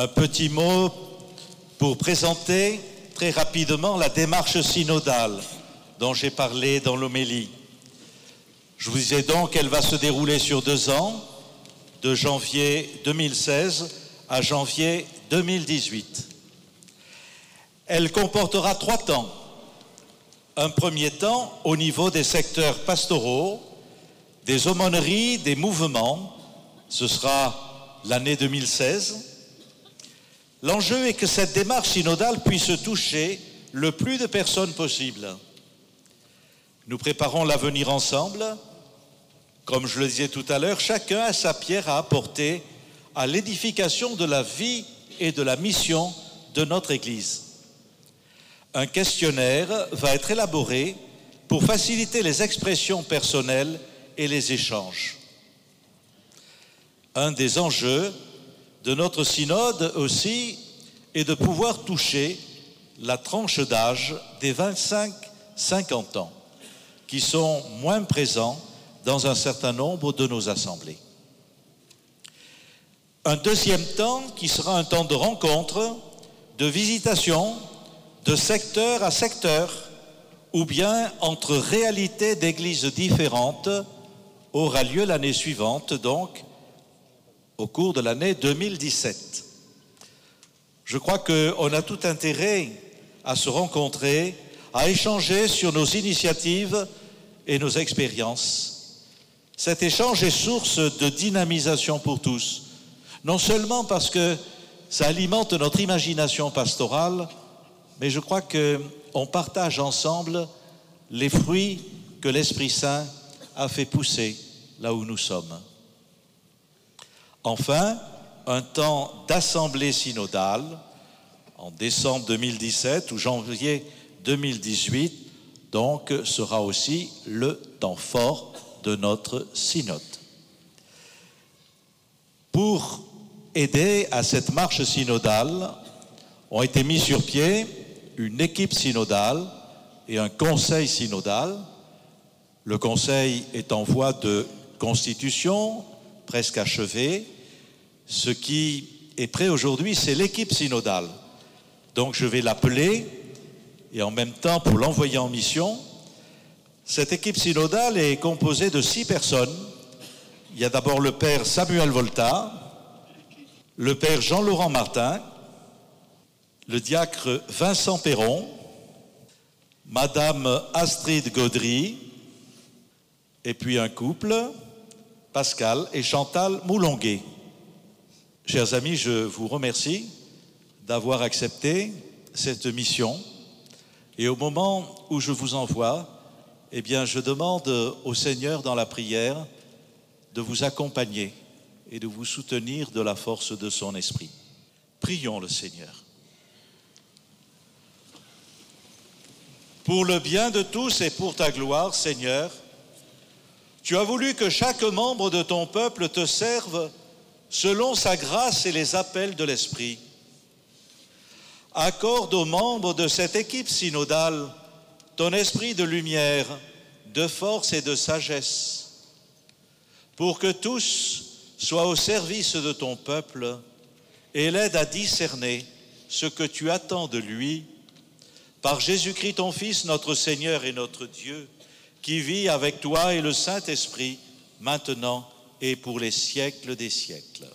Un petit mot pour présenter très rapidement la démarche synodale dont j'ai parlé dans l'homélie. Je vous disais donc qu'elle va se dérouler sur deux ans, de janvier 2016 à janvier 2018. Elle comportera trois temps. Un premier temps au niveau des secteurs pastoraux, des aumôneries, des mouvements. Ce sera l'année 2016. L'enjeu est que cette démarche synodale puisse toucher le plus de personnes possible. Nous préparons l'avenir ensemble. Comme je le disais tout à l'heure, chacun a sa pierre à apporter à l'édification de la vie et de la mission de notre Église. Un questionnaire va être élaboré pour faciliter les expressions personnelles et les échanges. Un des enjeux de notre synode aussi est de pouvoir toucher la tranche d'âge des 25-50 ans, qui sont moins présents dans un certain nombre de nos assemblées. Un deuxième temps qui sera un temps de rencontre, de visitation, de secteur à secteur, ou bien entre réalités d'églises différentes, aura lieu l'année suivante, donc au cours de l'année 2017. Je crois qu'on a tout intérêt à se rencontrer, à échanger sur nos initiatives et nos expériences. Cet échange est source de dynamisation pour tous, non seulement parce que ça alimente notre imagination pastorale, mais je crois qu'on partage ensemble les fruits que l'Esprit Saint a fait pousser là où nous sommes. Enfin, un temps d'assemblée synodale en décembre 2017 ou janvier 2018, donc sera aussi le temps fort de notre synode. Pour aider à cette marche synodale, ont été mis sur pied une équipe synodale et un conseil synodal. Le conseil est en voie de constitution, presque achevé. Ce qui est prêt aujourd'hui, c'est l'équipe synodale. Donc je vais l'appeler et en même temps pour l'envoyer en mission. Cette équipe synodale est composée de six personnes. Il y a d'abord le père Samuel Volta, le père Jean-Laurent Martin, le diacre Vincent Perron, madame Astrid Gaudry, et puis un couple, Pascal et Chantal Moulonguet. Chers amis, je vous remercie d'avoir accepté cette mission. Et au moment où je vous envoie, eh je demande au Seigneur dans la prière de vous accompagner et de vous soutenir de la force de son esprit. Prions le Seigneur. Pour le bien de tous et pour ta gloire, Seigneur, tu as voulu que chaque membre de ton peuple te serve selon sa grâce et les appels de l'Esprit. Accorde aux membres de cette équipe synodale ton esprit de lumière, de force et de sagesse, pour que tous soient au service de ton peuple et l'aide à discerner ce que tu attends de lui, par Jésus-Christ ton Fils, notre Seigneur et notre Dieu qui vit avec toi et le Saint-Esprit, maintenant et pour les siècles des siècles.